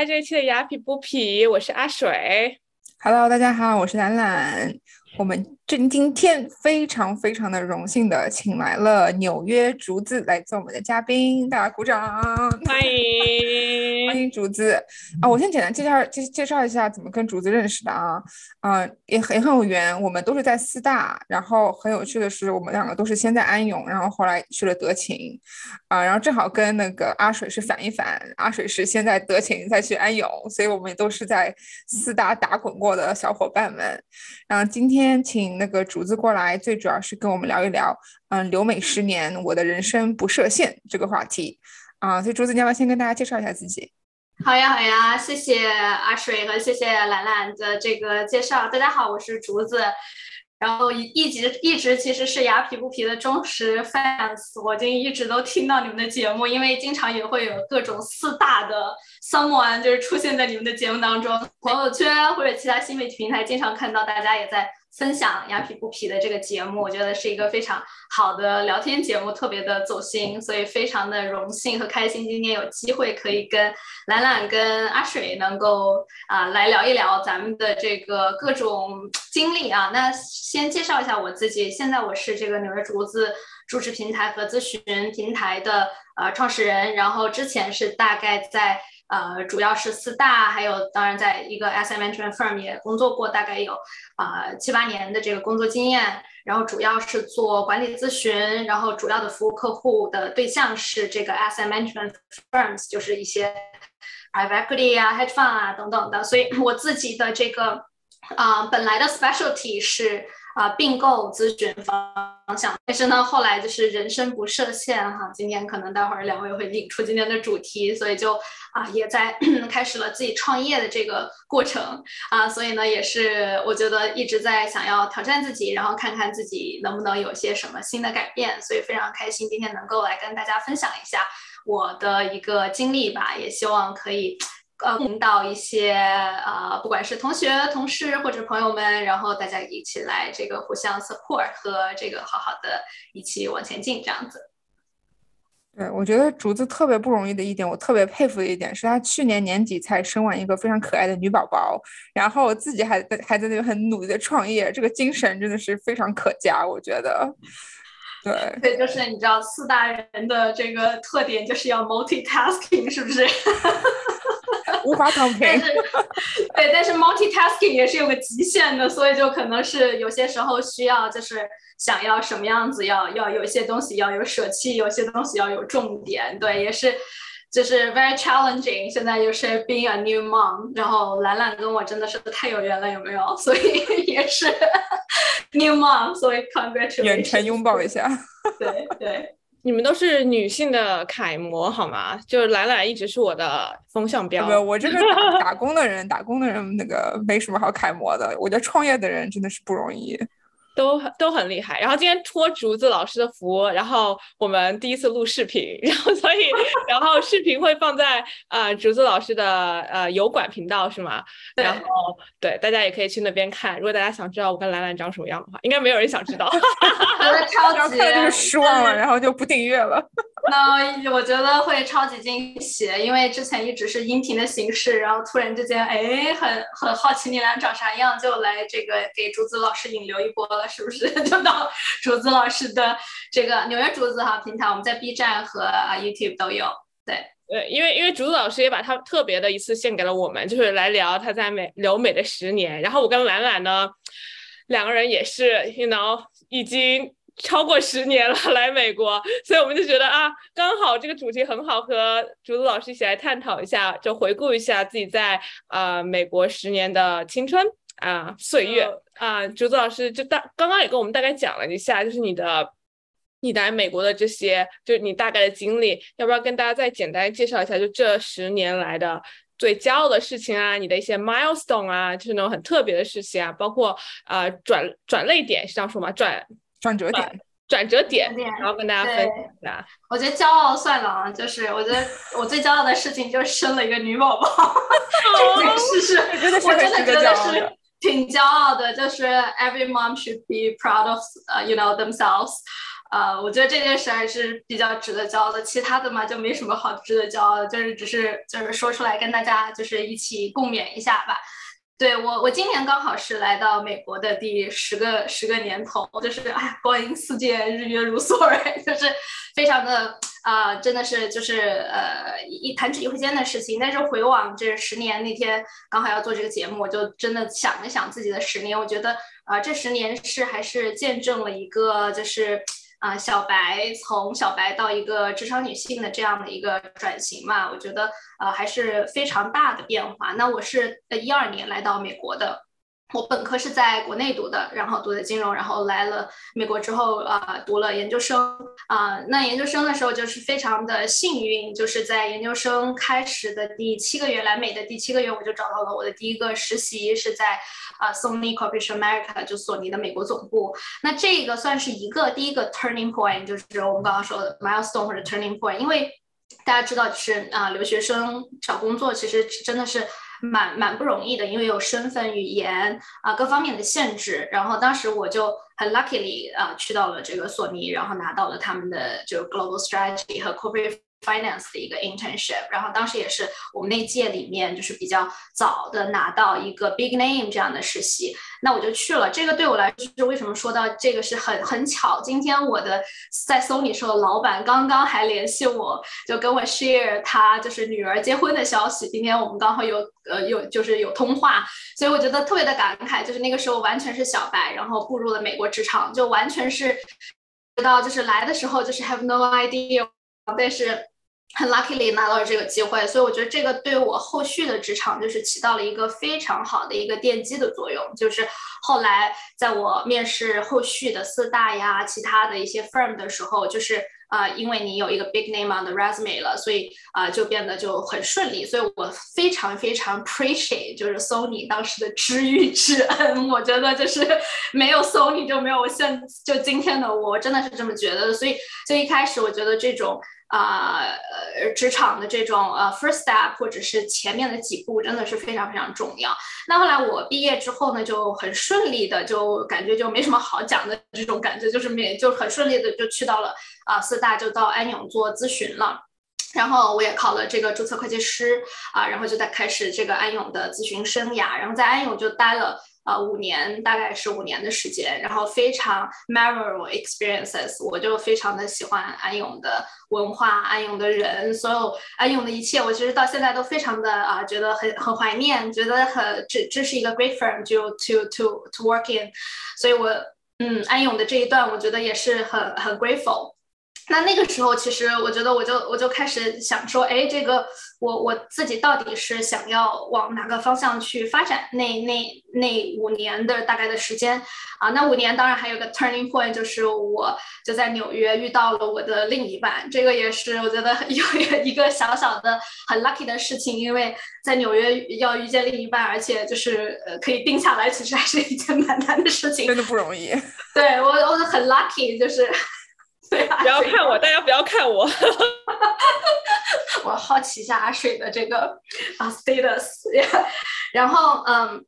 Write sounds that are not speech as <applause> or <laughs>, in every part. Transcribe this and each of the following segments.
迎这一期的雅痞不痞，我是阿水。Hello，大家好，我是兰兰。我们今今天非常非常的荣幸的请来了纽约竹子来做我们的嘉宾，大家鼓掌，欢迎欢迎竹子啊！我先简单介绍介介绍一下怎么跟竹子认识的啊，啊也很很有缘，我们都是在四大，然后很有趣的是我们两个都是先在安永，然后后来去了德勤，啊，然后正好跟那个阿水是反一反，阿水是先在德勤再去安永，所以我们都是在四大打滚过的小伙伴们，然后今天。今天那个竹子过来，最主要是跟我们聊一聊，嗯，留美十年，我的人生不设限这个话题啊。所以竹子，你要不要先跟大家介绍一下自己？好呀，好呀，谢谢阿水和谢谢兰兰的这个介绍。大家好，我是竹子。然后一一直一直其实是雅痞不皮的忠实 fans，我就一直都听到你们的节目，因为经常也会有各种四大的 someone 就是出现在你们的节目当中，朋友圈或者其他新媒体平台经常看到大家也在。分享雅痞不痞的这个节目，我觉得是一个非常好的聊天节目，特别的走心，所以非常的荣幸和开心，今天有机会可以跟兰兰跟阿水能够啊来聊一聊咱们的这个各种经历啊。那先介绍一下我自己，现在我是这个纽约竹子主持平台和咨询平台的呃创始人，然后之前是大概在。呃，主要是四大，还有当然在一个 asset management firm 也工作过，大概有啊七八年的这个工作经验。然后主要是做管理咨询，然后主要的服务客户的对象是这个 asset management firms，就是一些 private equity 啊、hedge fund 啊等等的。所以我自己的这个啊本来的 specialty 是。啊，并购咨询方向，但是呢，后来就是人生不设限哈。今天可能待会儿两位会引出今天的主题，所以就啊，也在 <clears throat> 开始了自己创业的这个过程啊。所以呢，也是我觉得一直在想要挑战自己，然后看看自己能不能有些什么新的改变。所以非常开心今天能够来跟大家分享一下我的一个经历吧，也希望可以。呃，引导一些呃，不管是同学、同事或者朋友们，然后大家一起来这个互相 support 和这个好好的一起往前进，这样子。对，我觉得竹子特别不容易的一点，我特别佩服的一点是他去年年底才生完一个非常可爱的女宝宝，然后自己还在还在那边很努力的创业，这个精神真的是非常可嘉，我觉得。<laughs> 对，对，就是你知道四大人的这个特点就是要 multitasking，是不是？<laughs> 无法 <laughs> 躺平。但是，对，但是 multitasking 也是有个极限的，所以就可能是有些时候需要，就是想要什么样子，要要有一些东西要有舍弃，有些东西要有重点。对，也是，就是 very challenging。现在就是 being a new mom，然后兰兰跟我真的是太有缘了，有没有？所以也是 <laughs> new mom，所以 congratulations。远程拥抱一下。对对。你们都是女性的楷模，好吗？就是兰兰一直是我的风向标。不，我这个打 <laughs> 打工的人，打工的人那个没什么好楷模的。我觉得创业的人真的是不容易。都都很厉害，然后今天托竹子老师的福，然后我们第一次录视频，<laughs> 然后所以然后视频会放在呃竹子老师的呃油管频道是吗？然后对大家也可以去那边看。如果大家想知道我跟兰兰长什么样的话，应该没有人想知道。<laughs> 超级就是失望了，然后就不订阅了。<laughs> 那我觉得会超级惊喜，因为之前一直是音频的形式，然后突然之间哎很很好奇你俩长啥样，就来这个给竹子老师引流一波了。是不是 <laughs> 就到竹子老师的这个纽约竹子哈平台？我们在 B 站和啊 YouTube 都有。对对，因为因为竹子老师也把他特别的一次献给了我们，就是来聊他在美留美的十年。然后我跟兰兰呢，两个人也是，you know，已经超过十年了来美国，所以我们就觉得啊，刚好这个主题很好，和竹子老师一起来探讨一下，就回顾一下自己在呃美国十年的青春啊岁月。啊，竹子老师就大刚刚也跟我们大概讲了一下，就是你的你来美国的这些，就是你大概的经历，要不要跟大家再简单介绍一下？就这十年来的最骄傲的事情啊，你的一些 milestone 啊，就是那种很特别的事情啊，包括啊转转泪点是这样说吗？转转折点，转折点，然后跟大家分享一下。我觉得骄傲算了啊，就是我觉得我最骄傲的事情就是生了一个女宝宝，<laughs> 这件事是，我真的觉得是。挺骄傲的，就是 every mom should be proud of，呃，you know themselves，呃，我觉得这件事还是比较值得骄傲的。其他的嘛，就没什么好值得骄傲的，就是只是就是说出来跟大家就是一起共勉一下吧。对我，我今年刚好是来到美国的第十个十个年头，就是哎，光阴似箭，日月如梭，<laughs> 就是非常的啊，真的是就是呃一弹指一挥间的事情。但是回望这十年，那天刚好要做这个节目，我就真的想了想自己的十年，我觉得啊，这十年是还是见证了一个就是。啊，小白从小白到一个职场女性的这样的一个转型嘛，我觉得呃还是非常大的变化。那我是呃一二年来到美国的。我本科是在国内读的，然后读的金融，然后来了美国之后啊，读了研究生啊。那研究生的时候就是非常的幸运，就是在研究生开始的第七个月，来美的第七个月，我就找到了我的第一个实习，是在啊 Sony Corporation America，就索尼的美国总部。那这个算是一个第一个 turning point，就是我们刚刚说的 milestone 或者 turning point，因为大家知道，就是啊留学生找工作其实真的是。蛮蛮不容易的，因为有身份、语言啊各方面的限制。然后当时我就很 luckily 啊去到了这个索尼，然后拿到了他们的就 global strategy 和 corporate。Finance 的一个 internship，然后当时也是我们那届里面就是比较早的拿到一个 big name 这样的实习，那我就去了。这个对我来说是为什么说到这个是很很巧。今天我的在 Sony 时候老板刚刚还联系我，就跟我 share 他就是女儿结婚的消息。今天我们刚好有呃有就是有通话，所以我觉得特别的感慨，就是那个时候完全是小白，然后步入了美国职场，就完全是知道就是来的时候就是 have no idea。但是很 luckily 拿到了这个机会，所以我觉得这个对我后续的职场就是起到了一个非常好的一个奠基的作用。就是后来在我面试后续的四大呀、其他的一些 firm 的时候，就是啊，因为你有一个 big name on the resume 了，所以啊就变得就很顺利。所以我非常非常 appreciate 就是 Sony 当时的知遇之恩。我觉得就是 <laughs> 没有 Sony 就没有现就今天的我，真的是这么觉得。所以就一开始我觉得这种。啊，呃，职场的这种呃 first step 或者是前面的几步真的是非常非常重要。那后来我毕业之后呢，就很顺利的，就感觉就没什么好讲的这种感觉，就是没就很顺利的就去到了啊四大，就到安永做咨询了。然后我也考了这个注册会计师啊，然后就在开始这个安永的咨询生涯，然后在安永就待了。呃，五年大概是五年的时间，然后非常 memorable experiences，我就非常的喜欢安永的文化，安永的人，所有安永的一切，我其实到现在都非常的啊，觉得很很怀念，觉得很这这是一个 great firm，就 to to to work in，所以我嗯，安永的这一段我觉得也是很很 grateful。那那个时候，其实我觉得，我就我就开始想说，哎，这个我我自己到底是想要往哪个方向去发展？那那那五年的大概的时间啊，那五年当然还有个 turning point，就是我就在纽约遇到了我的另一半，这个也是我觉得 <laughs> 有一个小小的很 lucky 的事情，因为在纽约要遇见另一半，而且就是呃可以定下来，其实还是一件蛮难的事情，真的不容易。对我我很 lucky，就是。<laughs> 不要看我，大家不要看我。<laughs> 我好奇一下阿水的这个啊 status，<laughs> 然后嗯，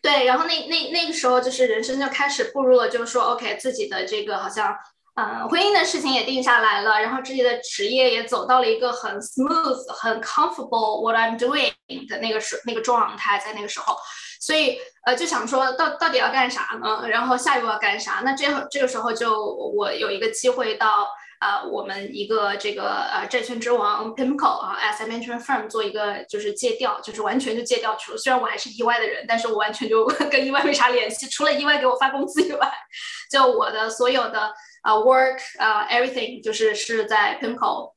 对，然后那那那个时候就是人生就开始步入了，就是说 OK 自己的这个好像嗯婚姻的事情也定下来了，然后自己的职业也走到了一个很 smooth、很 comfortable what I'm doing 的那个时那个状态，在那个时候。所以，呃，就想说到到底要干啥呢？然后下一步要干啥？那这这个时候就我有一个机会到呃我们一个这个呃债券之王 PIMCO 啊，asset management firm 做一个就是借调，就是完全就借调去了。虽然我还是意外的人，但是我完全就 <laughs> 跟意外没啥联系，除了意外给我发工资以外，就我的所有的呃 work 呃 everything 就是是在 PIMCO。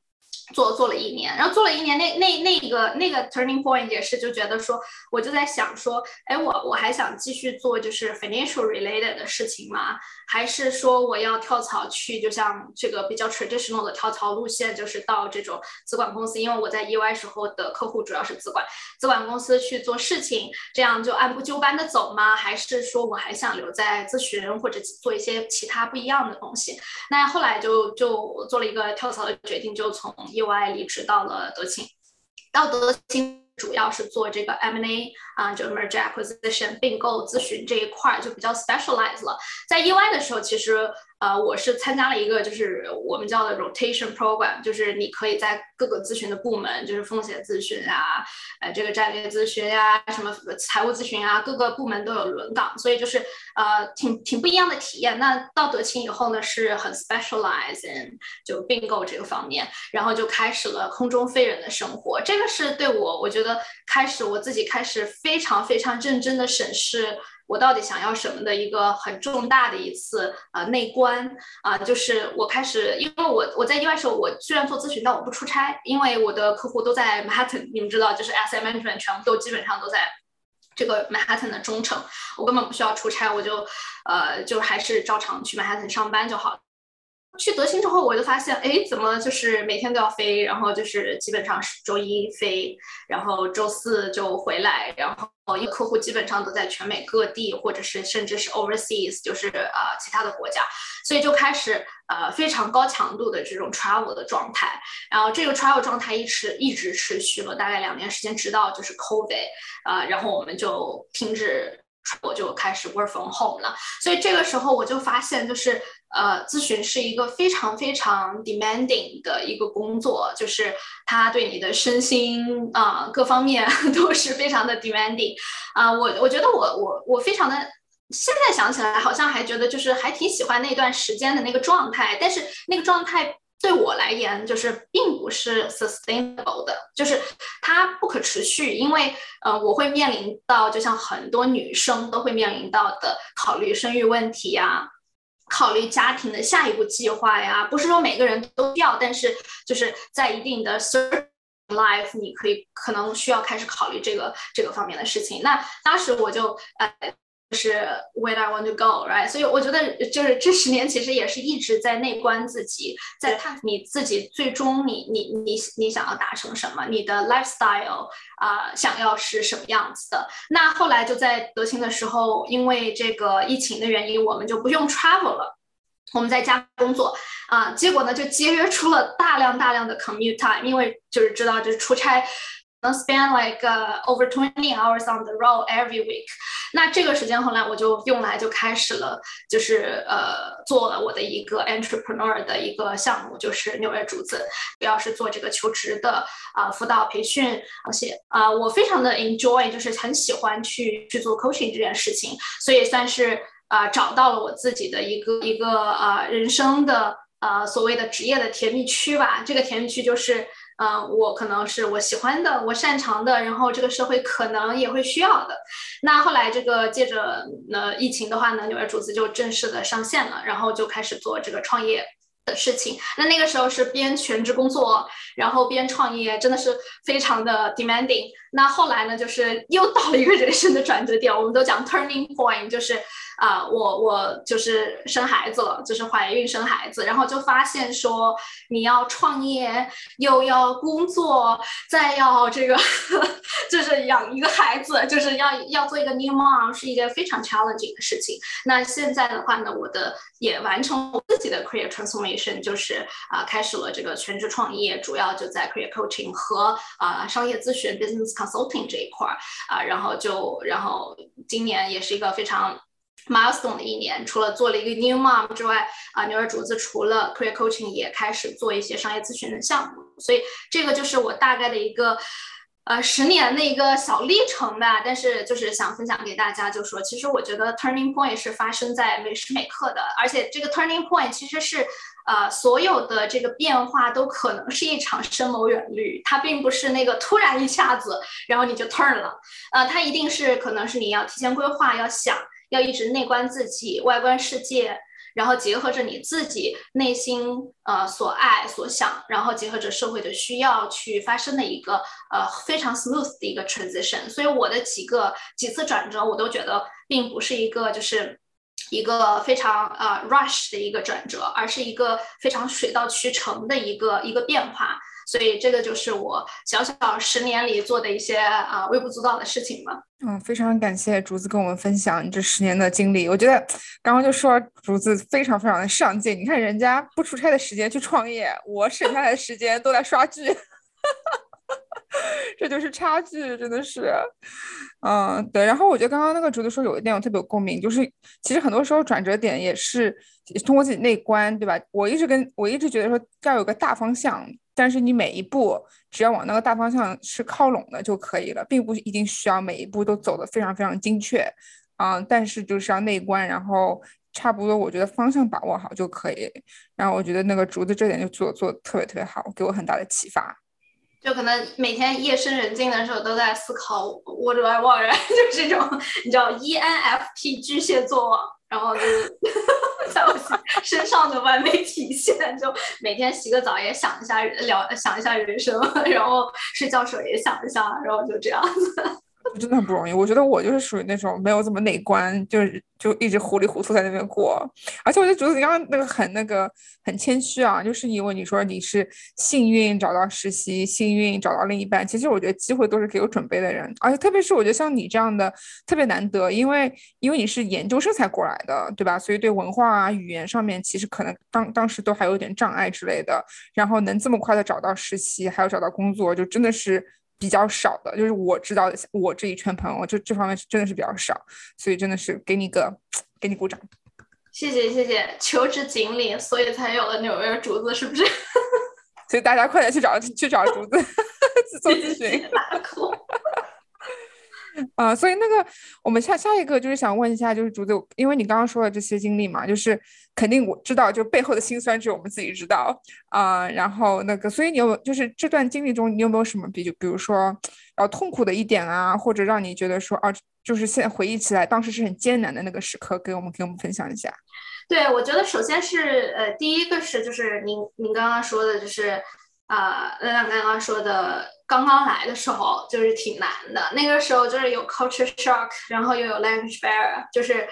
做做了一年，然后做了一年，那那那个那个 turning point 也是就觉得说，我就在想说，哎，我我还想继续做就是 financial related 的事情吗？还是说我要跳槽去，就像这个比较 traditional 的跳槽路线，就是到这种资管公司？因为我在 EY 时候的客户主要是资管，资管公司去做事情，这样就按部就班的走吗？还是说我还想留在咨询或者做一些其他不一样的东西？那后来就就做了一个跳槽的决定，就从 EY 离职到了德勤，到德勤主要是做这个 M&A 啊，就 Merger Acquisition 并购咨询这一块就比较 specialized 了。在 EY 的时候，其实呃，我是参加了一个就是我们叫的 rotation program，就是你可以在各个咨询的部门，就是风险咨询啊，呃，这个战略咨询呀，什么财务咨询啊，各个部门都有轮岗，所以就是呃挺挺不一样的体验。那到德勤以后呢，是很 specialize in 就并购这个方面，然后就开始了空中飞人的生活。这个是对我，我觉得开始我自己开始非常非常认真的审视。我到底想要什么的一个很重大的一次呃内观啊，就是我开始，因为我我在意外时候，我虽然做咨询，但我不出差，因为我的客户都在 Manhattan，你们知道，就是 SA management 全部都基本上都在这个 Manhattan 的中城，我根本不需要出差，我就呃就还是照常去 Manhattan 上班就好。去德清之后，我就发现，哎，怎么就是每天都要飞，然后就是基本上是周一飞，然后周四就回来，然后因为客户基本上都在全美各地，或者是甚至是 overseas，就是呃其他的国家，所以就开始呃非常高强度的这种 travel 的状态，然后这个 travel 状态一直一直持续了大概两年时间，直到就是 COVID，呃，然后我们就停止，我就开始 work from home 了，所以这个时候我就发现就是。呃，咨询是一个非常非常 demanding 的一个工作，就是它对你的身心啊各方面 <laughs> 都是非常的 demanding 啊。我我觉得我我我非常的，现在想起来好像还觉得就是还挺喜欢那段时间的那个状态，但是那个状态对我来言就是并不是 sustainable 的，就是它不可持续，因为呃我会面临到就像很多女生都会面临到的考虑生育问题呀。考虑家庭的下一步计划呀，不是说每个人都要，但是就是在一定的 certain life，你可以可能需要开始考虑这个这个方面的事情。那当时我就呃。是 where I want to go, right？所以我觉得就是这十年其实也是一直在内观自己，在看你自己最终你你你你想要达成什么，你的 lifestyle 啊想要是什么样子的。那后来就在德勤的时候，因为这个疫情的原因，我们就不用 travel 了，我们在家工作啊，结果呢就节约出了大量大量的 commute time，因为就是知道就是出差。Spend like over twenty hours on the road every week。那这个时间后来我就用来就开始了，就是呃做了我的一个 entrepreneur 的一个项目，就是纽约竹子，主要是做这个求职的啊辅导培训，而且啊我非常的 enjoy，就是很喜欢去去做 coaching 这件事情，所以算是啊找到了我自己的一个一个呃人生的呃所谓的职业的甜蜜区吧。这个甜蜜区就是。嗯，我可能是我喜欢的，我擅长的，然后这个社会可能也会需要的。那后来这个借着呢疫情的话呢，纽约主子就正式的上线了，然后就开始做这个创业的事情。那那个时候是边全职工作，然后边创业，真的是非常的 demanding。那后来呢，就是又到了一个人生的转折点，我们都讲 turning point，就是。啊，我我就是生孩子了，就是怀孕生孩子，然后就发现说你要创业，又要工作，再要这个，<laughs> 就是养一个孩子，就是要要做一个 new mom，是一件非常 challenging 的事情。那现在的话呢，我的也完成我自己的 career transformation，就是啊，开始了这个全职创业，主要就在 career coaching 和啊商业咨询 business consulting 这一块儿啊，然后就然后今年也是一个非常。Milestone 的一年，除了做了一个 new mom 之外，啊，牛儿竹子除了 career coaching 也开始做一些商业咨询的项目，所以这个就是我大概的一个，呃，十年的一个小历程吧。但是就是想分享给大家，就说其实我觉得 turning point 是发生在每时每刻的，而且这个 turning point 其实是，呃，所有的这个变化都可能是一场深谋远虑，它并不是那个突然一下子，然后你就 turn 了，呃，它一定是可能是你要提前规划，要想。要一直内观自己，外观世界，然后结合着你自己内心呃所爱所想，然后结合着社会的需要去发生的一个呃非常 smooth 的一个 transition。所以我的几个几次转折，我都觉得并不是一个就是一个非常呃 rush 的一个转折，而是一个非常水到渠成的一个一个变化。所以这个就是我小小十年里做的一些啊微不足道的事情吧。嗯，非常感谢竹子跟我们分享你这十年的经历。我觉得刚刚就说竹子非常非常的上进。你看人家不出差的时间去创业，我省下来的时间都在刷剧。<laughs> 这就是差距，真的是。嗯，对。然后我觉得刚刚那个竹子说有一点我特别有共鸣，就是其实很多时候转折点也是通过自己内观，对吧？我一直跟我一直觉得说要有个大方向，但是你每一步只要往那个大方向是靠拢的就可以了，并不一定需要每一步都走得非常非常精确。嗯，但是就是要内观，然后差不多我觉得方向把握好就可以。然后我觉得那个竹子这点就做做特别特别好，给我很大的启发。就可能每天夜深人静的时候都在思考 what do I want，就是这种你知道 ENFP 巨蟹座，然后就是 <laughs> 在我身上的完美体现。就每天洗个澡也想一下聊想一下人生，<laughs> 然后睡觉时候也想一下，然后就这样子。真的很不容易，我觉得我就是属于那种没有怎么内观，就是就一直糊里糊涂在那边过。而且我就觉得你刚刚那个很那个很谦虚啊，就是因为你说你是幸运找到实习，幸运找到另一半。其实我觉得机会都是给有准备的人，而且特别是我觉得像你这样的特别难得，因为因为你是研究生才过来的，对吧？所以对文化啊语言上面其实可能当当时都还有点障碍之类的。然后能这么快的找到实习，还有找到工作，就真的是。比较少的，就是我知道的，我这一圈朋友，就这方面是真的是比较少，所以真的是给你个，给你鼓掌。谢谢谢谢，求职锦鲤，所以才有了纽约竹子，是不是？<laughs> 所以大家快点去找去找竹子 <laughs> 做咨询。啊，所以那个我们下下一个就是想问一下，就是竹子，因为你刚刚说的这些经历嘛，就是肯定我知道，就背后的辛酸只有我们自己知道啊。然后那个，所以你有就是这段经历中，你有没有什么比就比如说呃痛苦的一点啊，或者让你觉得说啊，就是现在回忆起来当时是很艰难的那个时刻，给我们给我们分享一下。对，我觉得首先是呃第一个是就是您您刚刚说的就是。啊，那刚刚说的，刚刚来的时候就是挺难的。那个时候就是有 culture shock，然后又有 language barrier，就是，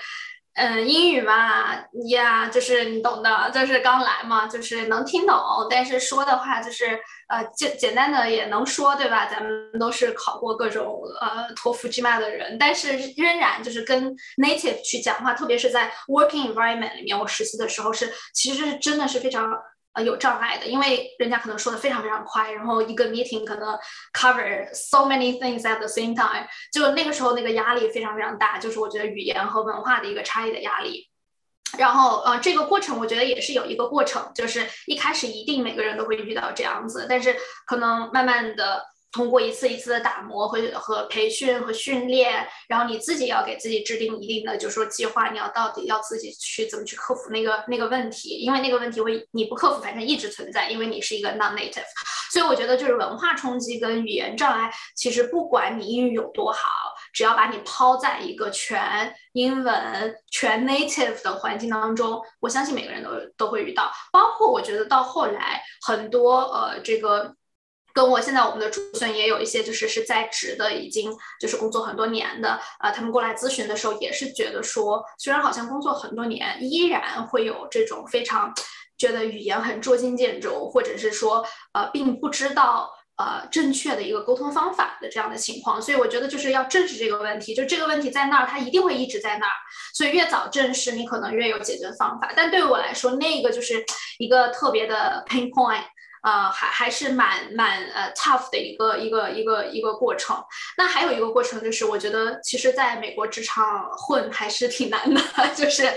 嗯，英语嘛，呀，就是你懂的，就是刚来嘛，就是能听懂，但是说的话就是，呃，简简单的也能说，对吧？咱们都是考过各种呃托福、GMAT 的人，但是仍然就是跟 native 去讲话，特别是在 working environment 里面，我实习的时候是，其实是真的是非常。呃，有障碍的，因为人家可能说的非常非常快，然后一个 meeting 可能 cover so many things at the same time，就那个时候那个压力非常非常大，就是我觉得语言和文化的一个差异的压力。然后，呃，这个过程我觉得也是有一个过程，就是一开始一定每个人都会遇到这样子，但是可能慢慢的。通过一次一次的打磨和和培训和训练，然后你自己要给自己制定一定的，就是说计划，你要到底要自己去怎么去克服那个那个问题，因为那个问题会你不克服，反正一直存在，因为你是一个 non-native。所以我觉得就是文化冲击跟语言障碍，其实不管你英语有多好，只要把你抛在一个全英文、全 native 的环境当中，我相信每个人都都会遇到。包括我觉得到后来很多呃这个。跟我现在我们的主选也有一些，就是是在职的，已经就是工作很多年的，呃，他们过来咨询的时候也是觉得说，虽然好像工作很多年，依然会有这种非常觉得语言很捉襟见肘，或者是说，呃，并不知道呃正确的一个沟通方法的这样的情况。所以我觉得就是要正视这个问题，就这个问题在那儿，它一定会一直在那儿。所以越早正视，你可能越有解决方法。但对于我来说，那个就是一个特别的 pain point。呃，还还是蛮蛮呃 tough 的一个一个一个一个过程。那还有一个过程就是，我觉得其实在美国职场混还是挺难的，<laughs> 就是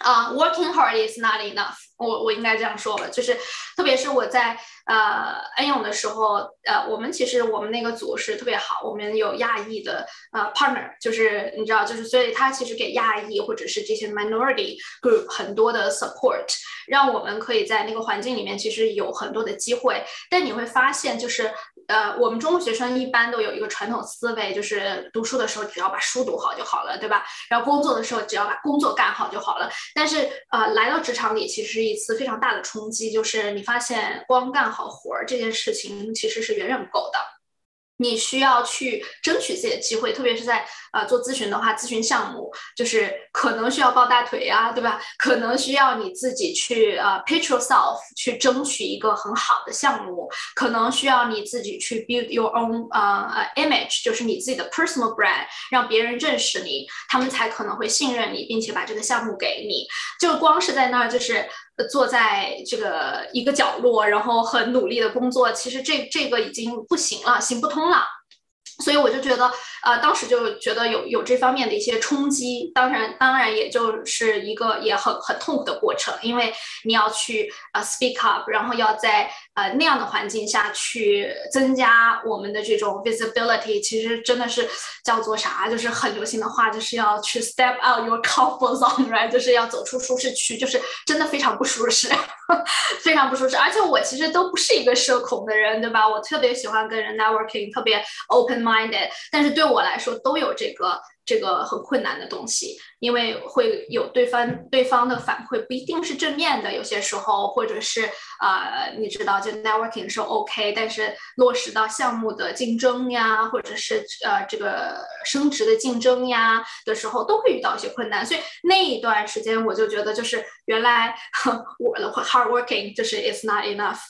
啊，working hard is not enough。我我应该这样说吧，就是特别是我在。呃，恩永的时候，呃，我们其实我们那个组是特别好，我们有亚裔的呃 partner，就是你知道，就是所以他其实给亚裔或者是这些 minority group 很多的 support，让我们可以在那个环境里面其实有很多的机会。但你会发现，就是呃，我们中国学生一般都有一个传统思维，就是读书的时候只要把书读好就好了，对吧？然后工作的时候只要把工作干好就好了。但是呃，来到职场里其实一次非常大的冲击，就是你发现光干好。活儿这件事情其实是远远不够的，你需要去争取自己的机会，特别是在呃做咨询的话，咨询项目就是可能需要抱大腿啊，对吧？可能需要你自己去呃 pitch yourself 去争取一个很好的项目，可能需要你自己去 build your own 呃 image，就是你自己的 personal brand，让别人认识你，他们才可能会信任你，并且把这个项目给你。就光是在那儿就是。坐在这个一个角落，然后很努力的工作，其实这这个已经不行了，行不通了。所以我就觉得，呃，当时就觉得有有这方面的一些冲击，当然，当然也就是一个也很很痛苦的过程，因为你要去呃 speak up，然后要在呃那样的环境下去增加我们的这种 visibility，其实真的是叫做啥，就是很流行的话，就是要去 step out your comfort zone，right，就是要走出舒适区，就是真的非常不舒适，<laughs> 非常不舒适。而且我其实都不是一个社恐的人，对吧？我特别喜欢跟人 networking，特别 open。minded，但是对我来说都有这个这个很困难的东西，因为会有对方对方的反馈不一定是正面的，有些时候或者是呃，你知道就 networking 是 OK，但是落实到项目的竞争呀，或者是呃这个升职的竞争呀的时候，都会遇到一些困难，所以那一段时间我就觉得就是原来 <laughs> 我的 hard working 就是 it's not enough。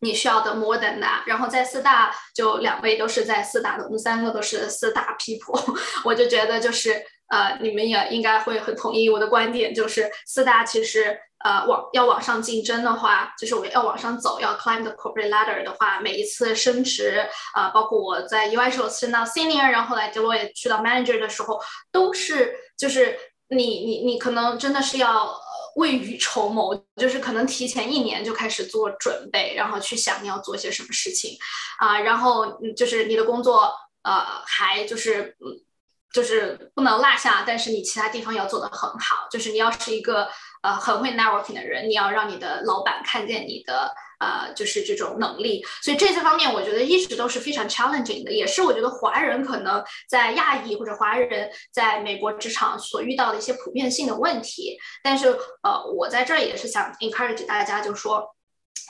你需要的 more than that，然后在四大就两位都是在四大的，我们三个都是四大 people，我就觉得就是呃，你们也应该会很同意我的观点，就是四大其实呃往要往上竞争的话，就是我要往上走，要 climb the corporate ladder 的话，每一次升职啊，包括我在 UI 时候升到 senior，然后来杰罗也去到 manager 的时候，都是就是你你你可能真的是要。未雨绸缪，就是可能提前一年就开始做准备，然后去想你要做些什么事情，啊，然后就是你的工作，呃，还就是，就是不能落下，但是你其他地方要做得很好，就是你要是一个呃很会 networking 的人，你要让你的老板看见你的。呃，就是这种能力，所以这些方面我觉得一直都是非常 challenging 的，也是我觉得华人可能在亚裔或者华人在美国职场所遇到的一些普遍性的问题。但是，呃，我在这儿也是想 encourage 大家，就说，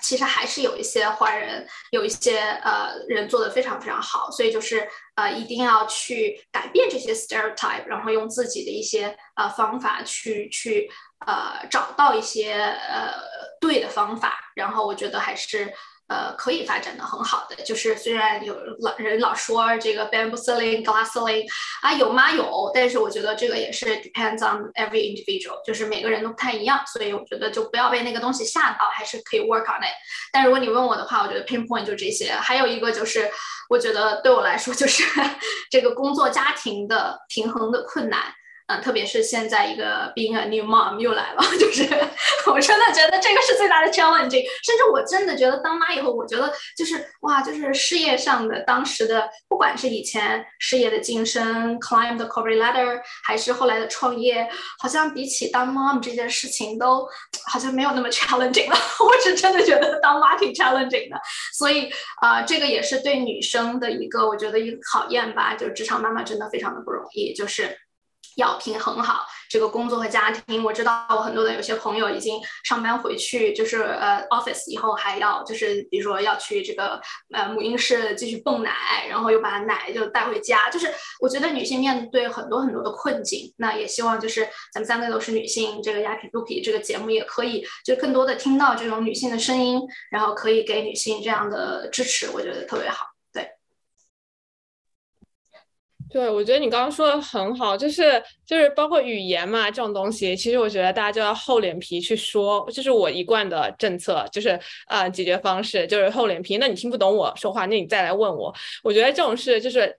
其实还是有一些华人，有一些呃人做的非常非常好，所以就是呃一定要去改变这些 stereotype，然后用自己的一些呃方法去去。呃，找到一些呃对的方法，然后我觉得还是呃可以发展的很好的。就是虽然有老人老说这个 bamboo ceiling, glass ceiling 啊有吗？有，但是我觉得这个也是 depends on every individual，就是每个人都不太一样，所以我觉得就不要被那个东西吓到，还是可以 work on it。但如果你问我的话，我觉得 pinpoint 就这些。还有一个就是，我觉得对我来说就是 <laughs> 这个工作家庭的平衡的困难。嗯，特别是现在一个 being a new mom 又来了，<laughs> 就是我真的觉得这个是最大的 challenge。甚至我真的觉得当妈以后，我觉得就是哇，就是事业上的当时的，不管是以前事业的晋升，climb the corporate ladder，还是后来的创业，好像比起当 mom 这件事情都好像没有那么 <laughs> challenging 了。<laughs> 我是真的觉得当妈挺 challenging 的，所以啊，这个也是对女生的一个我觉得一个考验吧。就职场妈妈真的非常的不容易，就是。要平衡好这个工作和家庭。我知道我很多的有些朋友已经上班回去，就是呃 office 以后还要就是比如说要去这个呃母婴室继续泵奶，然后又把奶就带回家。就是我觉得女性面对很多很多的困境，那也希望就是咱们三个都是女性，这个亚皮 Lupi 这个节目也可以就更多的听到这种女性的声音，然后可以给女性这样的支持，我觉得特别好。对，我觉得你刚刚说的很好，就是就是包括语言嘛这种东西，其实我觉得大家就要厚脸皮去说，这是我一贯的政策，就是啊解决方式就是厚脸皮。那你听不懂我说话，那你再来问我。我觉得这种事就是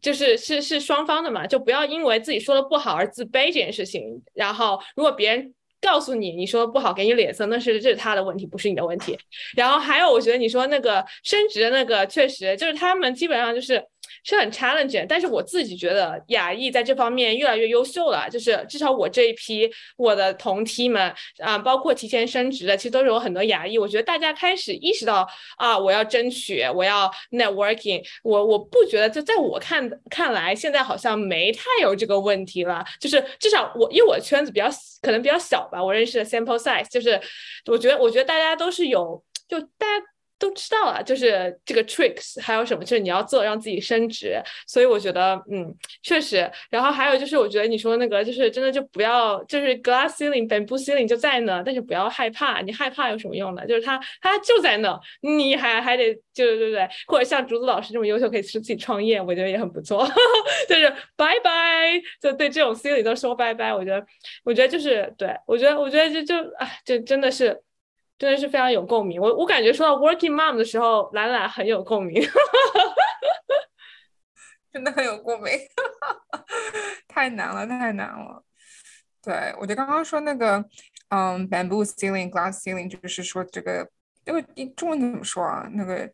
就是是是双方的嘛，就不要因为自己说的不好而自卑这件事情。然后如果别人告诉你你说不好给你脸色，那是这是他的问题，不是你的问题。然后还有我觉得你说那个升职的那个，确实就是他们基本上就是。是很 challenging，但是我自己觉得亚裔在这方面越来越优秀了，就是至少我这一批我的同梯们啊，包括提前升职的，其实都是有很多亚裔。我觉得大家开始意识到啊，我要争取，我要 networking。我我不觉得，就在我看看来，现在好像没太有这个问题了。就是至少我，因为我圈子比较可能比较小吧，我认识的 sample size，就是我觉得我觉得大家都是有，就大家。都知道了，就是这个 tricks，还有什么？就是你要做让自己升职，所以我觉得，嗯，确实。然后还有就是，我觉得你说那个，就是真的就不要，就是 glass ceiling、bamboo ceiling 就在那，但是不要害怕，你害怕有什么用呢？就是它，它就在那，你还还得，就是对对，或者像竹子老师这么优秀，可以自己创业，我觉得也很不错。<laughs> 就是拜拜，就对这种 ceiling 都说拜拜。我觉得，我觉得就是对我觉得，我觉得就就啊，就真的是真的是非常有共鸣。我我感觉说到 working mom 的时候，兰兰很有共鸣，<laughs> 真的很有共鸣，<laughs> 太难了，太难了。对我觉得刚刚说那个，嗯，bamboo ceiling、glass ceiling，就是说这个，因为中文怎么说啊？那个。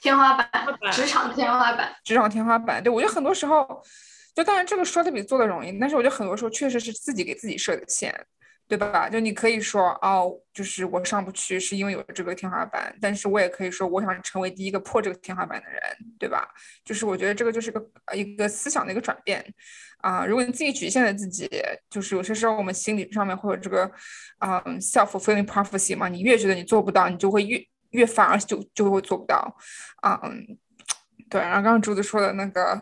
天花板，职场天花板，职场天花板。对我觉得很多时候，就当然这个说的比做的容易，但是我觉得很多时候确实是自己给自己设的限，对吧？就你可以说哦，就是我上不去是因为有这个天花板，但是我也可以说我想成为第一个破这个天花板的人，对吧？就是我觉得这个就是个一个思想的一个转变啊。如果你自己局限了自己，就是有些时候我们心理上面会有这个啊 self-fulfilling prophecy 嘛，你越觉得你做不到，你就会越。越反而就就会做不到，嗯，对。然后刚刚竹子说的那个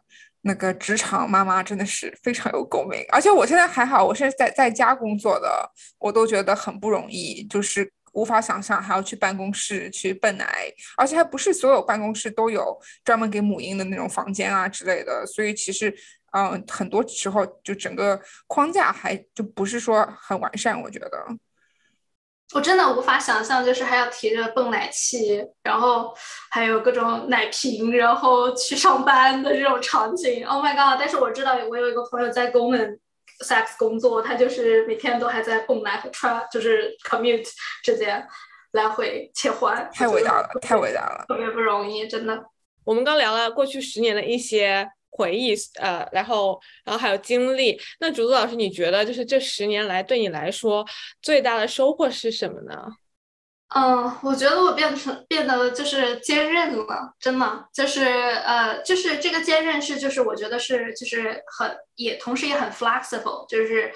那个职场妈妈真的是非常有共鸣，而且我现在还好，我现在在在家工作的，我都觉得很不容易，就是无法想象还要去办公室去奔奶，而且还不是所有办公室都有专门给母婴的那种房间啊之类的，所以其实嗯，很多时候就整个框架还就不是说很完善，我觉得。我真的无法想象，就是还要提着泵奶器，然后还有各种奶瓶，然后去上班的这种场景。Oh my god！但是我知道，我有一个朋友在 Goldman Sachs 工作，他就是每天都还在泵奶和 a 就是 commute 之间来回切换。太伟大了，太伟大了，特别不容易，真的。我们刚聊了过去十年的一些。回忆，呃，然后，然后还有经历。那竹子老师，你觉得就是这十年来对你来说最大的收获是什么呢？嗯，我觉得我变成变得就是坚韧了，真的，就是呃，就是这个坚韧是，就是我觉得是，就是很也同时也很 flexible，就是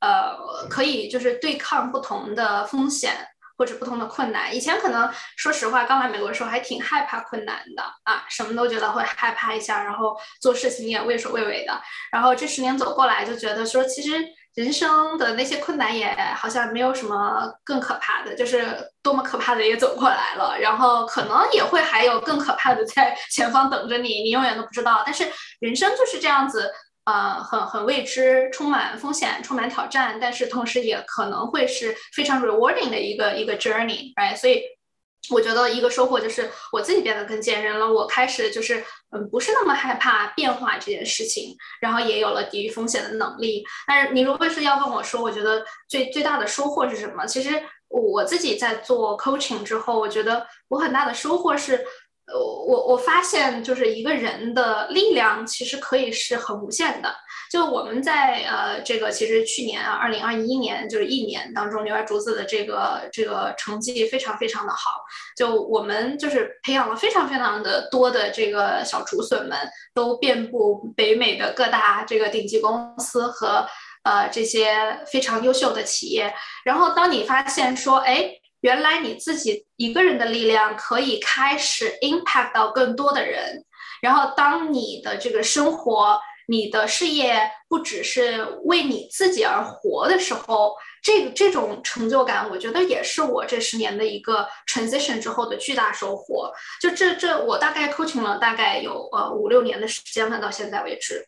呃，可以就是对抗不同的风险。或者不同的困难，以前可能说实话，刚来美国的时候还挺害怕困难的啊，什么都觉得会害怕一下，然后做事情也畏首畏尾的。然后这十年走过来，就觉得说，其实人生的那些困难也好像没有什么更可怕的，就是多么可怕的也走过来了，然后可能也会还有更可怕的在前方等着你，你永远都不知道。但是人生就是这样子。呃，很很未知，充满风险，充满挑战，但是同时也可能会是非常 rewarding 的一个一个 journey，right？所以我觉得一个收获就是我自己变得更坚韧了，我开始就是嗯，不是那么害怕变化这件事情，然后也有了抵御风险的能力。但是你如果是要问我说，我觉得最最大的收获是什么？其实我自己在做 coaching 之后，我觉得我很大的收获是。呃，我我发现就是一个人的力量其实可以是很无限的。就我们在呃这个其实去年啊，二零二一年就是一年当中，牛儿竹子的这个这个成绩非常非常的好。就我们就是培养了非常非常的多的这个小竹笋们，都遍布北美的各大这个顶级公司和呃这些非常优秀的企业。然后当你发现说，哎。原来你自己一个人的力量可以开始 impact 到更多的人，然后当你的这个生活、你的事业不只是为你自己而活的时候，这个这种成就感，我觉得也是我这十年的一个 transition 之后的巨大收获。就这这，我大概 coaching 了大概有呃五六年的时间了，到现在为止，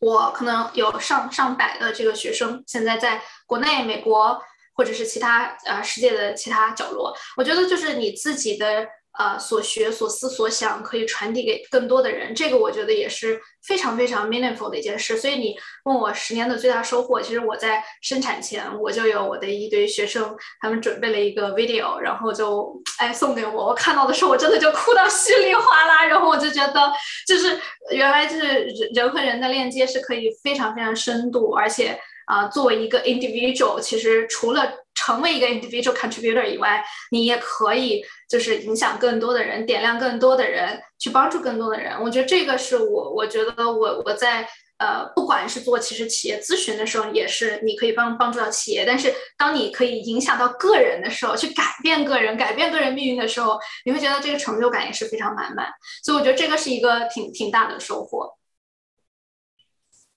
我可能有上上百的这个学生，现在在国内、美国。或者是其他呃世界的其他角落，我觉得就是你自己的呃所学所思所想可以传递给更多的人，这个我觉得也是非常非常 meaningful 的一件事。所以你问我十年的最大收获，其实我在生产前我就有我的一堆学生，他们准备了一个 video，然后就哎送给我，我看到的时候我真的就哭到稀里哗啦，然后我就觉得就是原来就是人和人的链接是可以非常非常深度，而且。啊，作为一个 individual，其实除了成为一个 individual contributor 以外，你也可以就是影响更多的人，点亮更多的人，去帮助更多的人。我觉得这个是我，我觉得我我在呃，不管是做其实企业咨询的时候，也是你可以帮帮助到企业，但是当你可以影响到个人的时候，去改变个人，改变个人命运的时候，你会觉得这个成就感也是非常满满。所以我觉得这个是一个挺挺大的收获。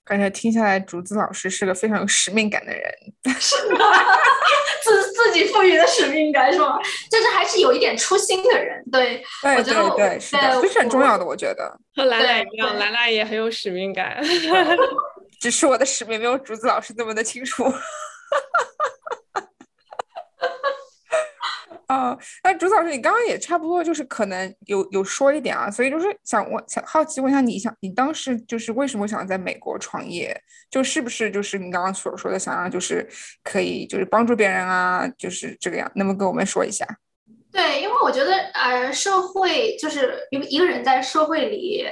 刚才听下来，竹子老师是个非常有使命感的人，<laughs> 是吗？<laughs> 自自己赋予的使命感是吗？就是还是有一点初心的人，对，对对对，是的，这是很重要的，我觉得。和兰兰一样，兰兰也很有使命感。只是我的使命没有竹子老师那么的清楚。<laughs> 啊，那朱老师，你刚刚也差不多就是可能有有说一点啊，所以就是想问，想好奇问一下，你想你当时就是为什么想在美国创业？就是不是就是你刚刚所说的想要就是可以就是帮助别人啊，就是这个样，能不能跟我们说一下？对，因为我觉得呃，社会就是一个一个人在社会里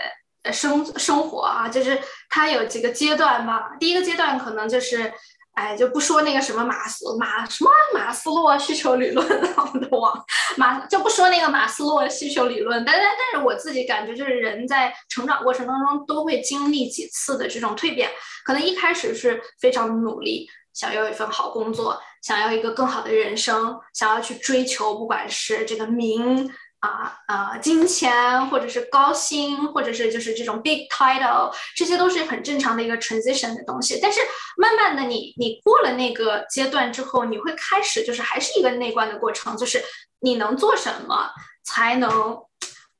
生生活啊，就是他有几个阶段嘛。第一个阶段可能就是。哎，就不说那个什么马斯马什么马斯洛需求理论，<laughs> 我都忘。马就不说那个马斯洛需求理论，但但但是我自己感觉就是人在成长过程当中都会经历几次的这种蜕变，可能一开始是非常努力，想要一份好工作，想要一个更好的人生，想要去追求，不管是这个名。啊啊，金钱或者是高薪，或者是就是这种 big title，这些都是很正常的一个 transition 的东西。但是慢慢的，你你过了那个阶段之后，你会开始就是还是一个内观的过程，就是你能做什么才能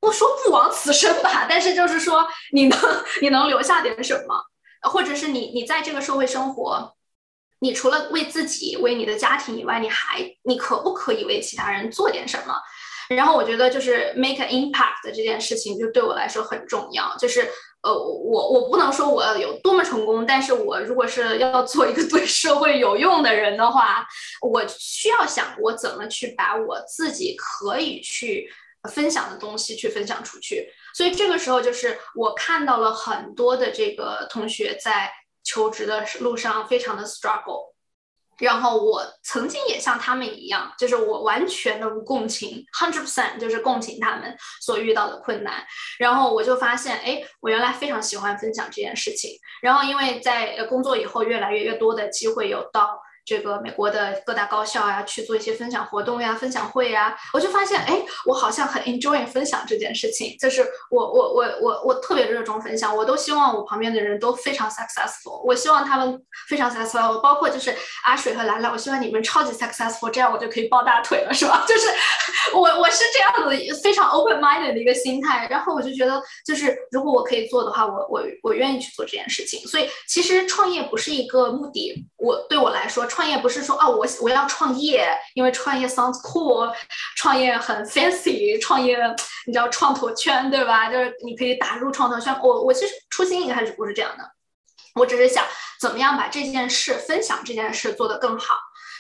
不说不枉此生吧？但是就是说你能你能留下点什么，或者是你你在这个社会生活，你除了为自己为你的家庭以外，你还你可不可以为其他人做点什么？然后我觉得就是 make an impact 的这件事情，就对我来说很重要。就是呃，我我不能说我有多么成功，但是我如果是要做一个对社会有用的人的话，我需要想我怎么去把我自己可以去分享的东西去分享出去。所以这个时候就是我看到了很多的这个同学在求职的路上非常的 struggle。然后我曾经也像他们一样，就是我完全的共情，hundred percent 就是共情他们所遇到的困难。然后我就发现，哎，我原来非常喜欢分享这件事情。然后因为在工作以后，越来越越多的机会有到。这个美国的各大高校呀，去做一些分享活动呀、分享会呀，我就发现，哎，我好像很 enjoy 分享这件事情。就是我我我我我特别热衷分享，我都希望我旁边的人都非常 successful，我希望他们非常 successful，包括就是阿水和兰兰，我希望你们超级 successful，这样我就可以抱大腿了，是吧？<laughs> 就是我我是这样子非常 open minded 的一个心态，然后我就觉得，就是如果我可以做的话，我我我愿意去做这件事情。所以其实创业不是一个目的，我对我来说。创业不是说啊，我我要创业，因为创业 sounds cool，创业很 fancy，创业你知道创投圈对吧？就是你可以打入创投圈。我我其实初心一开始不是这样的，我只是想怎么样把这件事分享这件事做得更好，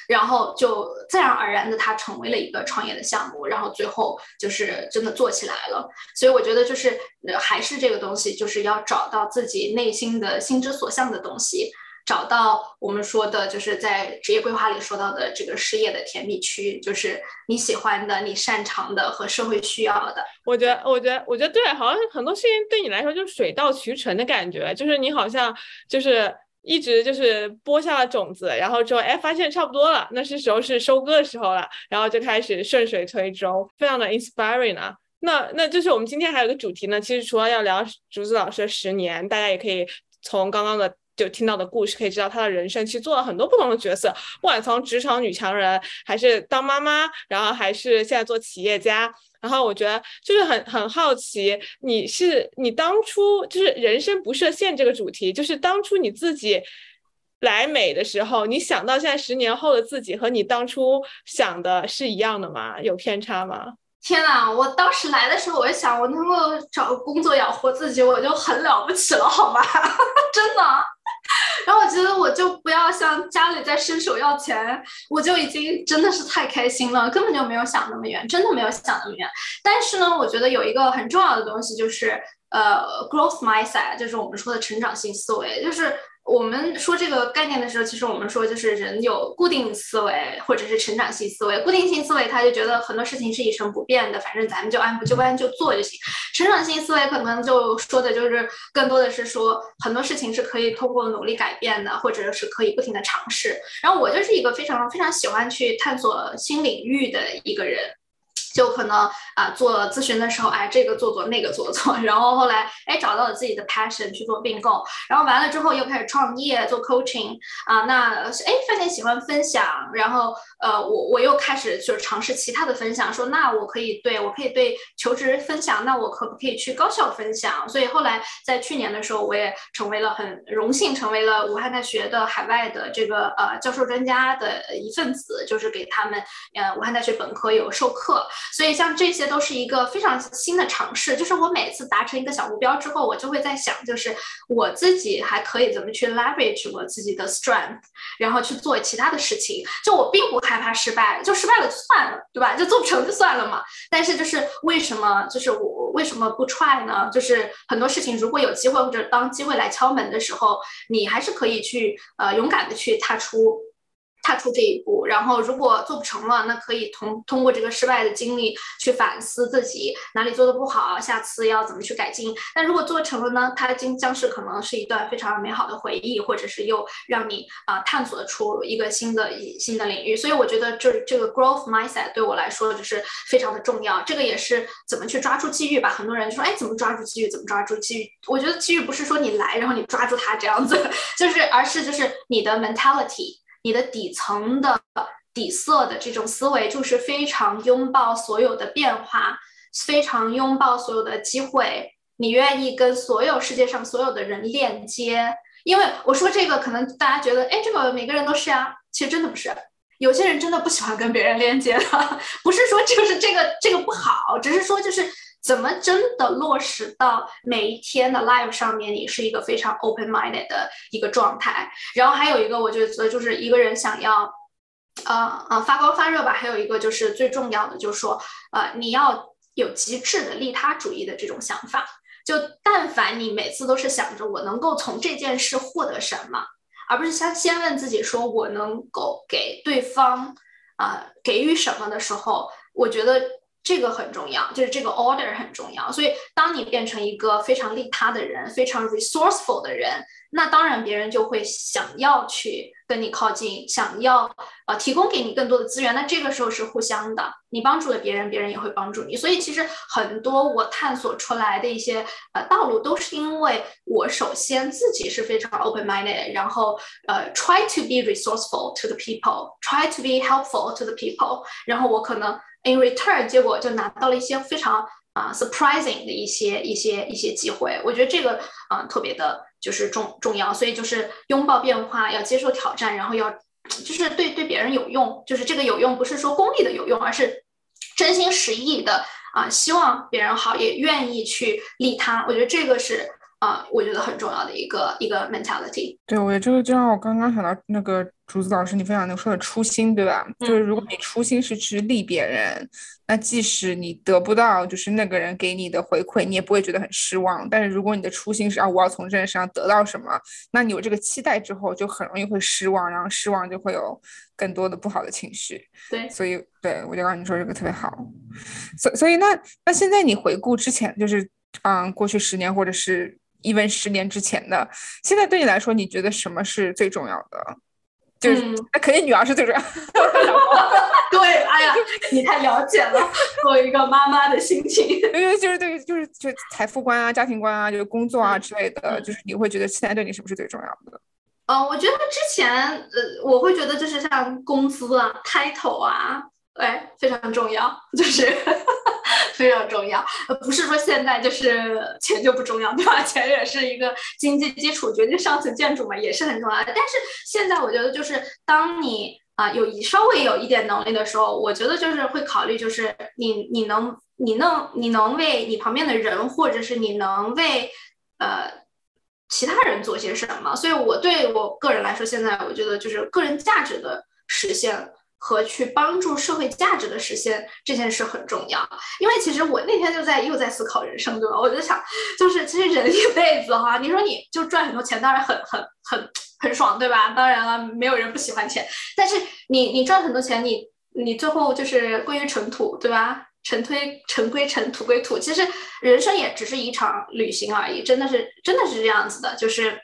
然后就自然而然的它成为了一个创业的项目，然后最后就是真的做起来了。所以我觉得就是还是这个东西，就是要找到自己内心的心之所向的东西。找到我们说的，就是在职业规划里说到的这个事业的甜蜜区，就是你喜欢的、你擅长的和社会需要的。我觉得，我觉得，我觉得对，好像很多事情对你来说就是水到渠成的感觉，就是你好像就是一直就是播下了种子，然后之后哎发现差不多了，那是时候是收割的时候了，然后就开始顺水推舟，非常的 inspiring 啊。那那就是我们今天还有个主题呢，其实除了要聊竹子老师的十年，大家也可以从刚刚的。就听到的故事可以知道，她的人生其实做了很多不同的角色，不管从职场女强人，还是当妈妈，然后还是现在做企业家。然后我觉得就是很很好奇，你是你当初就是人生不设限这个主题，就是当初你自己来美的时候，你想到现在十年后的自己和你当初想的是一样的吗？有偏差吗？天呐，我当时来的时候，我就想，我能够找个工作养活自己，我就很了不起了，好吗？<laughs> 真的。<laughs> 然后我觉得我就不要向家里再伸手要钱，我就已经真的是太开心了，根本就没有想那么远，真的没有想那么远。但是呢，我觉得有一个很重要的东西就是呃，growth mindset，就是我们说的成长性思维，就是。我们说这个概念的时候，其实我们说就是人有固定思维或者是成长性思维。固定性思维他就觉得很多事情是一成不变的，反正咱们就按部就班就做就行。成长性思维可能就说的就是更多的是说很多事情是可以通过努力改变的，或者是可以不停的尝试。然后我就是一个非常非常喜欢去探索新领域的一个人。就可能啊做咨询的时候，哎这个做做那个做做，<laughs> 然后后来哎找到了自己的 passion 去做并购，然后完了之后又开始创业做 coaching 啊，那哎发现喜欢分享，然后呃我我又开始就是尝试其他的分享，说那我可以对我可以对求职分享，那我可不可以去高校分享？所以后来在去年的时候，我也成为了很荣幸成为了武汉大学的海外的这个呃教授专家的一份子，就是给他们呃武汉大学本科有授课。所以像这些都是一个非常新的尝试，就是我每次达成一个小目标之后，我就会在想，就是我自己还可以怎么去 leverage 我自己的 strength，然后去做其他的事情。就我并不害怕失败，就失败了就算了，对吧？就做不成就算了嘛。但是就是为什么，就是我为什么不 try 呢？就是很多事情如果有机会或者当机会来敲门的时候，你还是可以去呃勇敢的去踏出。踏出这一步，然后如果做不成了，那可以通通过这个失败的经历去反思自己哪里做的不好，下次要怎么去改进。但如果做成了呢，它将将是可能是一段非常美好的回忆，或者是又让你啊探索出一个新的新的领域。所以我觉得这这个 growth mindset 对我来说就是非常的重要。这个也是怎么去抓住机遇吧。很多人就说，哎，怎么抓住机遇？怎么抓住机遇？我觉得机遇不是说你来，然后你抓住它这样子，<laughs> 就是而是就是你的 mentality。你的底层的底色的这种思维，就是非常拥抱所有的变化，非常拥抱所有的机会。你愿意跟所有世界上所有的人链接，因为我说这个，可能大家觉得，哎，这个每个人都是啊，其实真的不是。有些人真的不喜欢跟别人链接的，<laughs> 不是说就是这个这个不好，只是说就是。怎么真的落实到每一天的 live 上面？你是一个非常 open minded 的一个状态。然后还有一个，我觉得就是一个人想要，呃呃发光发热吧。还有一个就是最重要的，就是说，呃，你要有极致的利他主义的这种想法。就但凡你每次都是想着我能够从这件事获得什么，而不是先先问自己说我能够给对方啊给予什么的时候，我觉得。这个很重要，就是这个 order 很重要。所以，当你变成一个非常利他的人，非常 resourceful 的人，那当然别人就会想要去跟你靠近，想要呃提供给你更多的资源。那这个时候是互相的，你帮助了别人，别人也会帮助你。所以，其实很多我探索出来的一些呃道路，都是因为我首先自己是非常 open minded，然后呃 try to be resourceful to the people，try to be helpful to the people，然后我可能。In return，结果就拿到了一些非常啊 surprising 的一些一些一些机会。我觉得这个啊特别的就是重重要，所以就是拥抱变化，要接受挑战，然后要就是对对别人有用，就是这个有用不是说功利的有用，而是真心实意的啊希望别人好，也愿意去利他。我觉得这个是。啊，我觉得很重要的一个一个 mentality。对，我觉得这个就让我刚刚想到那个竹子老师你分享那个说的初心，对吧？就是如果你初心是去利别人，那即使你得不到就是那个人给你的回馈，你也不会觉得很失望。但是如果你的初心是啊，我要从这件事上得到什么，那你有这个期待之后，就很容易会失望，然后失望就会有更多的不好的情绪。对，所以对我就刚你说这个特别好。所所以那那现在你回顾之前，就是嗯，过去十年或者是。一问十年之前的，现在对你来说，你觉得什么是最重要的？就是那肯定女儿是最重要。<laughs> 对，哎呀，你太了解了，作为一个妈妈的心情。<laughs> 因为就是对于，就是就财富观啊、家庭观啊、就是工作啊之类的，就是你会觉得现在对你什么是最重要的？嗯，我觉得之前呃，我会觉得就是像工资啊、title 啊，对，非常重要，就是。<laughs> 非常重要，不是说现在就是钱就不重要，对吧？钱也是一个经济基础，决定上层建筑嘛，也是很重要的。但是现在我觉得，就是当你啊有稍微有一点能力的时候，我觉得就是会考虑，就是你你能你能你能为你旁边的人，或者是你能为呃其他人做些什么。所以我对我个人来说，现在我觉得就是个人价值的实现。和去帮助社会价值的实现这件事很重要，因为其实我那天就在又在思考人生，对吧？我就想，就是其实人一辈子哈，你说你就赚很多钱，当然很很很很爽，对吧？当然了，没有人不喜欢钱，但是你你赚很多钱，你你最后就是归于尘土，对吧？尘推尘归尘，土归土，其实人生也只是一场旅行而已，真的是真的是这样子的，就是，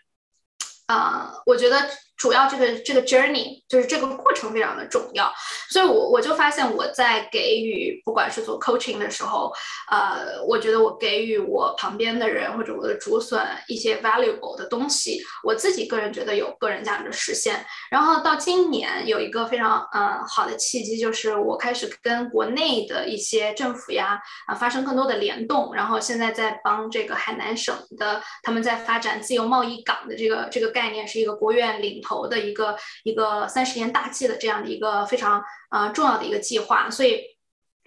啊，我觉得主要这个这个 journey 就是这个过程非常的重要，所以我我就发现我在给予不管是做 coaching 的时候，呃，我觉得我给予我旁边的人或者我的竹笋一些 valuable 的东西，我自己个人觉得有个人价值实现。然后到今年有一个非常呃好的契机，就是我开始跟国内的一些政府呀啊发生更多的联动，然后现在在帮这个海南省的他们在发展自由贸易港的这个这个概念，是一个国务院领头。投的一个一个三十年大计的这样的一个非常呃重要的一个计划，所以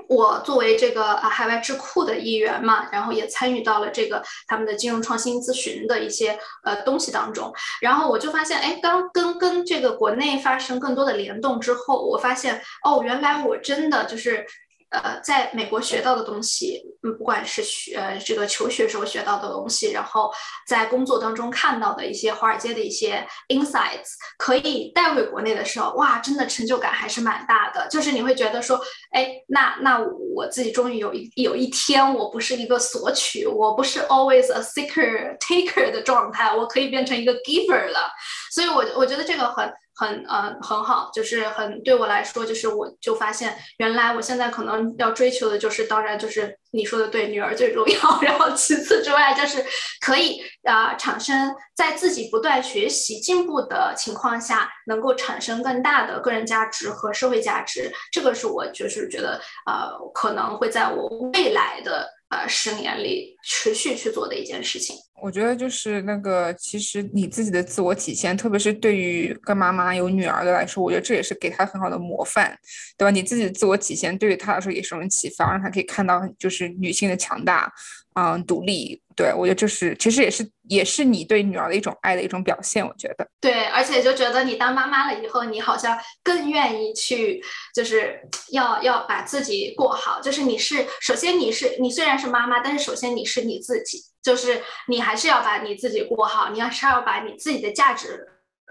我作为这个海外智库的一员嘛，然后也参与到了这个他们的金融创新咨询的一些呃东西当中，然后我就发现，哎，刚跟跟这个国内发生更多的联动之后，我发现哦，原来我真的就是。呃，在美国学到的东西，嗯，不管是学呃这个求学时候学到的东西，然后在工作当中看到的一些华尔街的一些 insights，可以带回国内的时候，哇，真的成就感还是蛮大的。就是你会觉得说，哎，那那我自己终于有一有一天，我不是一个索取，我不是 always a seeker taker 的状态，我可以变成一个 giver 了。所以，我我觉得这个很。很呃很好，就是很对我来说，就是我就发现原来我现在可能要追求的就是，当然就是你说的对，女儿最重要，<laughs> 然后其次之外就是可以啊产生在自己不断学习进步的情况下，能够产生更大的个人价值和社会价值，这个是我就是觉得呃可能会在我未来的。呃，十年里持续去做的一件事情，我觉得就是那个，其实你自己的自我体现，特别是对于跟妈妈有女儿的来说，我觉得这也是给她很好的模范，对吧？你自己的自我体现，对于她来说也是种启发，让她可以看到就是女性的强大。嗯，独立，对我觉得这是其实也是也是你对女儿的一种爱的一种表现，我觉得。对，而且就觉得你当妈妈了以后，你好像更愿意去，就是要要把自己过好。就是你是首先你是你虽然是妈妈，但是首先你是你自己，就是你还是要把你自己过好，你要是要把你自己的价值，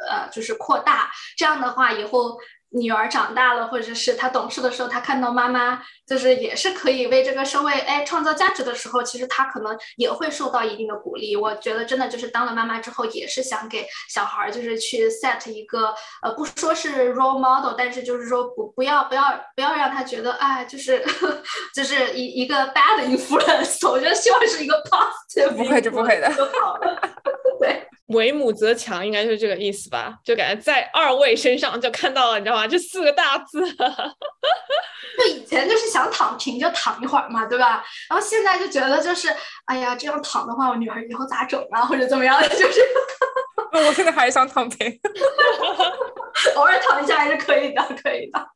呃，就是扩大。这样的话以后。女儿长大了，或者是她懂事的时候，她看到妈妈就是也是可以为这个社会哎创造价值的时候，其实她可能也会受到一定的鼓励。我觉得真的就是当了妈妈之后，也是想给小孩儿就是去 set 一个呃不说是 role model，但是就是说不不要不要不要让他觉得哎就是 <laughs> 就是一一个 bad influence。<laughs> 我觉得希望是一个 positive，<laughs> 不会就不会的，就好了。对。为母则强，应该就是这个意思吧？就感觉在二位身上就看到了，你知道吗？这四个大字。<laughs> 就以前就是想躺平就躺一会儿嘛，对吧？然后现在就觉得就是，哎呀，这样躺的话，我女儿以后咋整啊？或者怎么样？就是，<laughs> 我现在还是想躺平，<laughs> 偶尔躺一下还是可以的，可以的。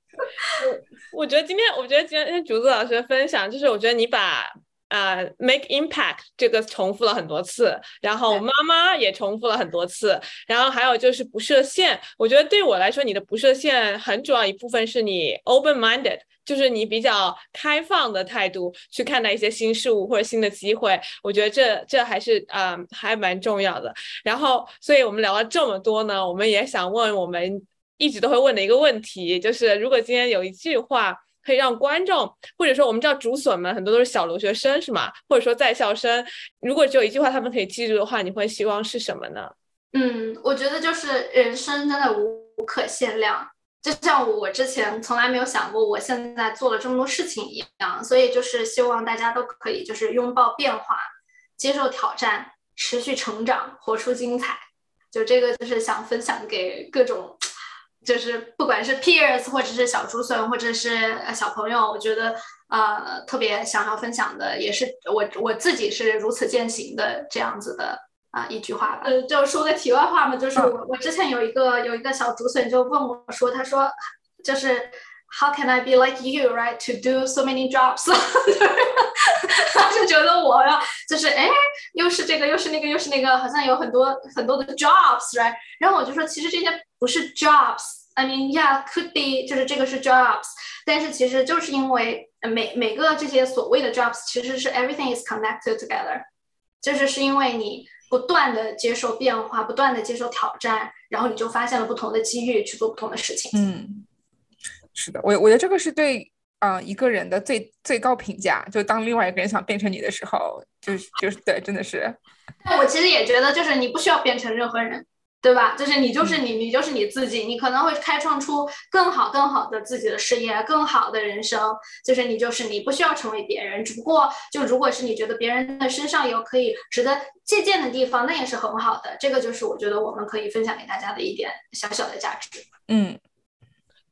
我我觉得今天，我觉得今天竹子老师的分享，就是我觉得你把。呃，make impact 这个重复了很多次，然后妈妈也重复了很多次，然后还有就是不设限。我觉得对我来说，你的不设限很主要一部分是你 open minded，就是你比较开放的态度去看待一些新事物或者新的机会。我觉得这这还是呃还蛮重要的。然后，所以我们聊了这么多呢，我们也想问我们一直都会问的一个问题，就是如果今天有一句话。可以让观众，或者说我们知道竹笋们很多都是小留学生，是吗？或者说在校生，如果只有一句话他们可以记住的话，你会希望是什么呢？嗯，我觉得就是人生真的无可限量，就像我之前从来没有想过我现在做了这么多事情一样，所以就是希望大家都可以就是拥抱变化，接受挑战，持续成长，活出精彩。就这个就是想分享给各种。就是不管是 peers 或者是小竹笋或者是小朋友，我觉得呃特别想要分享的也是我我自己是如此践行的这样子的啊一句话吧。呃，就说个题外话嘛，就是我我之前有一个有一个小竹笋就问我说，他说就是 How can I be like you, right? To do so many jobs？<laughs> 他就觉得我要就是哎又是这个又是那个又是那个，好像有很多很多的 jobs，right？然后我就说其实这些不是 jobs。I mean, yeah, could be，就是这个是 jobs，但是其实就是因为每每个这些所谓的 jobs，其实是 everything is connected together，就是是因为你不断的接受变化，不断的接受挑战，然后你就发现了不同的机遇去做不同的事情。嗯，是的，我我觉得这个是对啊一个人的最最高评价，就当另外一个人想变成你的时候，就是就是对，真的是。但我其实也觉得，就是你不需要变成任何人。对吧？就是你就是你，你就是你自己，你可能会开创出更好更好的自己的事业，更好的人生。就是你就是你，不需要成为别人。只不过就如果是你觉得别人的身上有可以值得借鉴的地方，那也是很好的。这个就是我觉得我们可以分享给大家的一点小小的价值。嗯。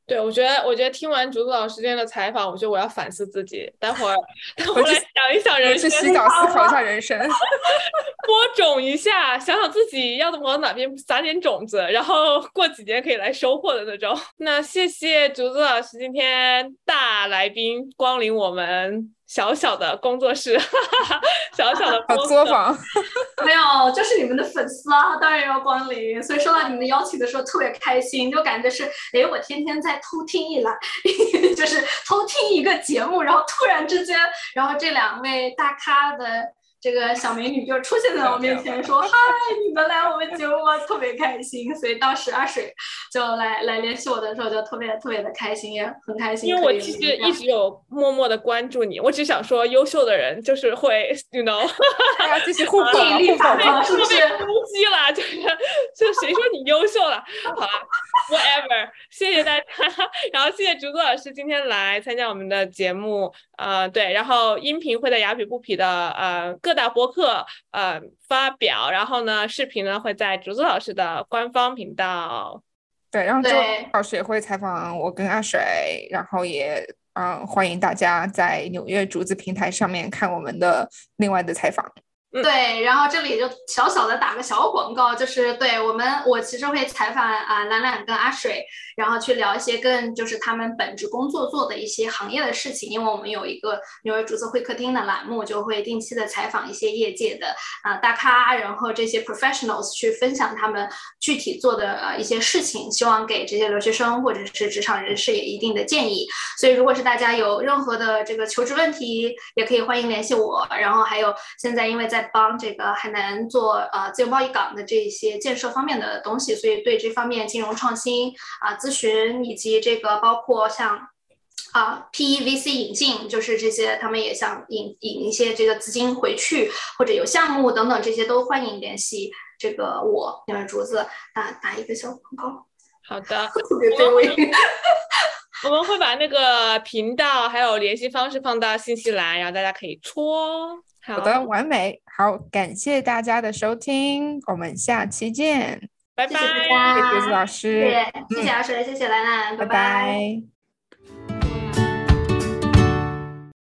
对，我觉得，我觉得听完竹子老师今天的采访，我觉得我要反思自己，待会儿待会儿来想一想人生，去洗澡思考一下人生，<laughs> 播种一下，想想自己要往哪边撒点种子，然后 <laughs> 过几年可以来收获的那种。<laughs> 那谢谢竹子老师今天大来宾光临我们。小小的工作室，<laughs> 小小的作坊，<laughs> 没有，就是你们的粉丝啊，当然要光临。所以收到你们的邀请的时候特别开心，就感觉是，哎，我天天在偷听一栏，<laughs> 就是偷听一个节目，然后突然之间，然后这两位大咖的。这个小美女就出现在我面前，说：“嗨，你们来我们节目，特别开心。”所以当时阿水就来来联系我的时候，就特别特别的开心，也很开心。因为我其实一直有默默的关注你，我只想说，优秀的人就是会，you know，<laughs> 继续互补，引力法则是不是攻击了？就是就谁说你优秀了？好了，whatever，谢谢大家，然后谢谢竹子老师今天来参加我们的节目，呃，对，然后音频会在雅痞不痞的呃。各大博客呃发表，然后呢，视频呢会在竹子老师的官方频道。对，然后周老师也会采访我跟阿水，然后也嗯欢迎大家在纽约竹子平台上面看我们的另外的采访。对，然后这里就小小的打个小广告，就是对我们，我其实会采访啊兰兰跟阿水，然后去聊一些更就是他们本职工作做的一些行业的事情，因为我们有一个纽约竹子会客厅的栏目，就会定期的采访一些业界的啊大咖，然后这些 professionals 去分享他们具体做的呃一些事情，希望给这些留学生或者是职场人士也一定的建议。所以如果是大家有任何的这个求职问题，也可以欢迎联系我。然后还有现在因为在帮这个海南做呃自由贸易港的这些建设方面的东西，所以对这方面金融创新啊咨询以及这个包括像啊 PEVC 引进，就是这些他们也想引引一些这个资金回去，或者有项目等等这些都欢迎联系这个我，因为竹子打打一个小广告。好的，<laughs> 特别卑微。<laughs> 我们会把那个频道还有联系方式放到信息栏，然后大家可以戳。好的，完美。好，感谢大家的收听，我们下期见，拜拜。谢谢老师，谢谢老师，谢谢兰兰，拜拜。